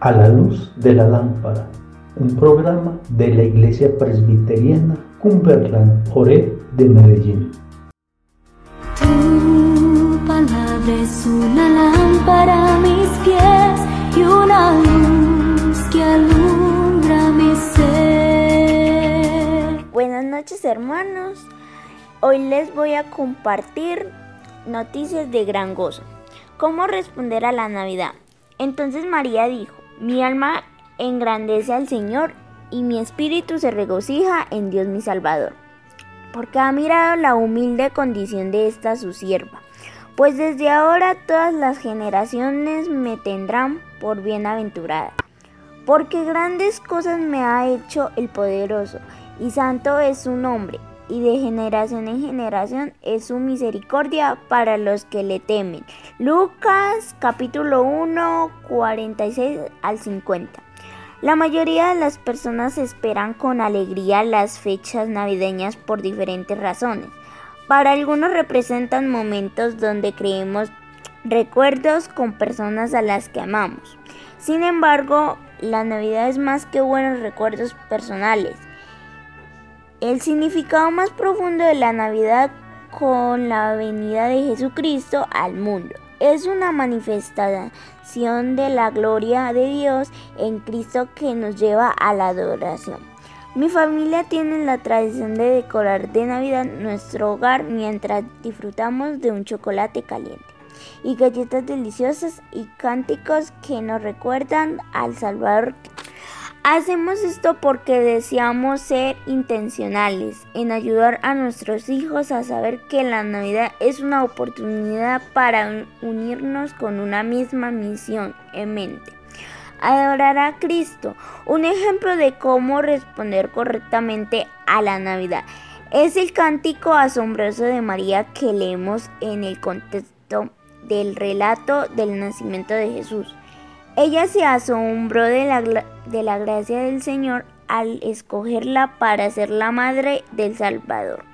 A la luz de la lámpara, un programa de la Iglesia Presbiteriana Cumberland Ore de Medellín. Tu palabra es una lámpara a mis pies y una luz que alumbra mi ser. Buenas noches hermanos, hoy les voy a compartir noticias de gran gozo. ¿Cómo responder a la Navidad? Entonces María dijo, mi alma engrandece al Señor y mi espíritu se regocija en Dios mi Salvador, porque ha mirado la humilde condición de esta su sierva. Pues desde ahora todas las generaciones me tendrán por bienaventurada, porque grandes cosas me ha hecho el poderoso, y santo es su nombre, y de generación en generación es su misericordia para los que le temen. Lucas capítulo 1, 46 al 50. La mayoría de las personas esperan con alegría las fechas navideñas por diferentes razones. Para algunos representan momentos donde creemos recuerdos con personas a las que amamos. Sin embargo, la Navidad es más que buenos recuerdos personales el significado más profundo de la Navidad con la venida de Jesucristo al mundo. Es una manifestación de la gloria de Dios en Cristo que nos lleva a la adoración. Mi familia tiene la tradición de decorar de Navidad nuestro hogar mientras disfrutamos de un chocolate caliente y galletas deliciosas y cánticos que nos recuerdan al Salvador Hacemos esto porque deseamos ser intencionales en ayudar a nuestros hijos a saber que la Navidad es una oportunidad para unirnos con una misma misión en mente. Adorar a Cristo. Un ejemplo de cómo responder correctamente a la Navidad es el cántico asombroso de María que leemos en el contexto del relato del nacimiento de Jesús. Ella se asombró de la, de la gracia del Señor al escogerla para ser la madre del Salvador,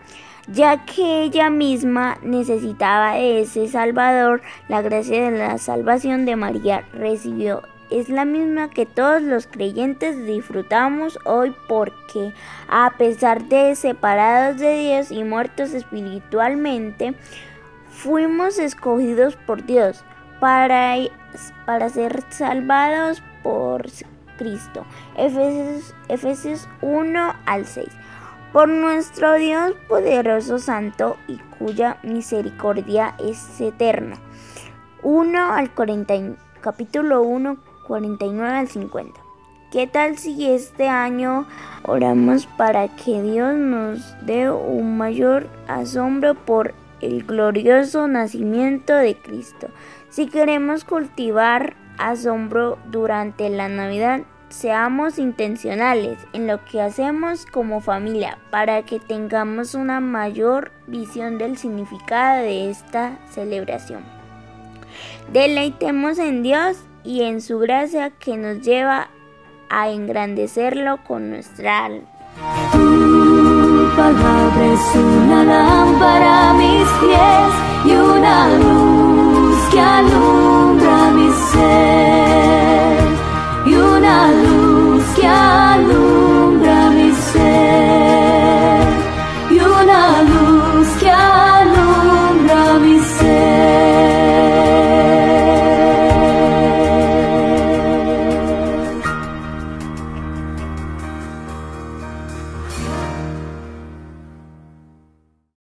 ya que ella misma necesitaba de ese Salvador, la gracia de la salvación de María recibió. Es la misma que todos los creyentes disfrutamos hoy porque a pesar de separados de Dios y muertos espiritualmente, fuimos escogidos por Dios para, para ser salvados por Cristo. Efesios, Efesios 1 al 6. Por nuestro Dios poderoso, santo y cuya misericordia es eterna. 1 al 40, capítulo 1, 49 al 50. ¿Qué tal si este año oramos para que Dios nos dé un mayor asombro por el glorioso nacimiento de Cristo? Si queremos cultivar asombro durante la Navidad, seamos intencionales en lo que hacemos como familia para que tengamos una mayor visión del significado de esta celebración. Deleitemos en Dios y en su gracia que nos lleva a engrandecerlo con nuestra alma. Es una lámpara a mis pies y una luz que alumbra mi ser. Y una luz que alumbra mi ser. Y una luz.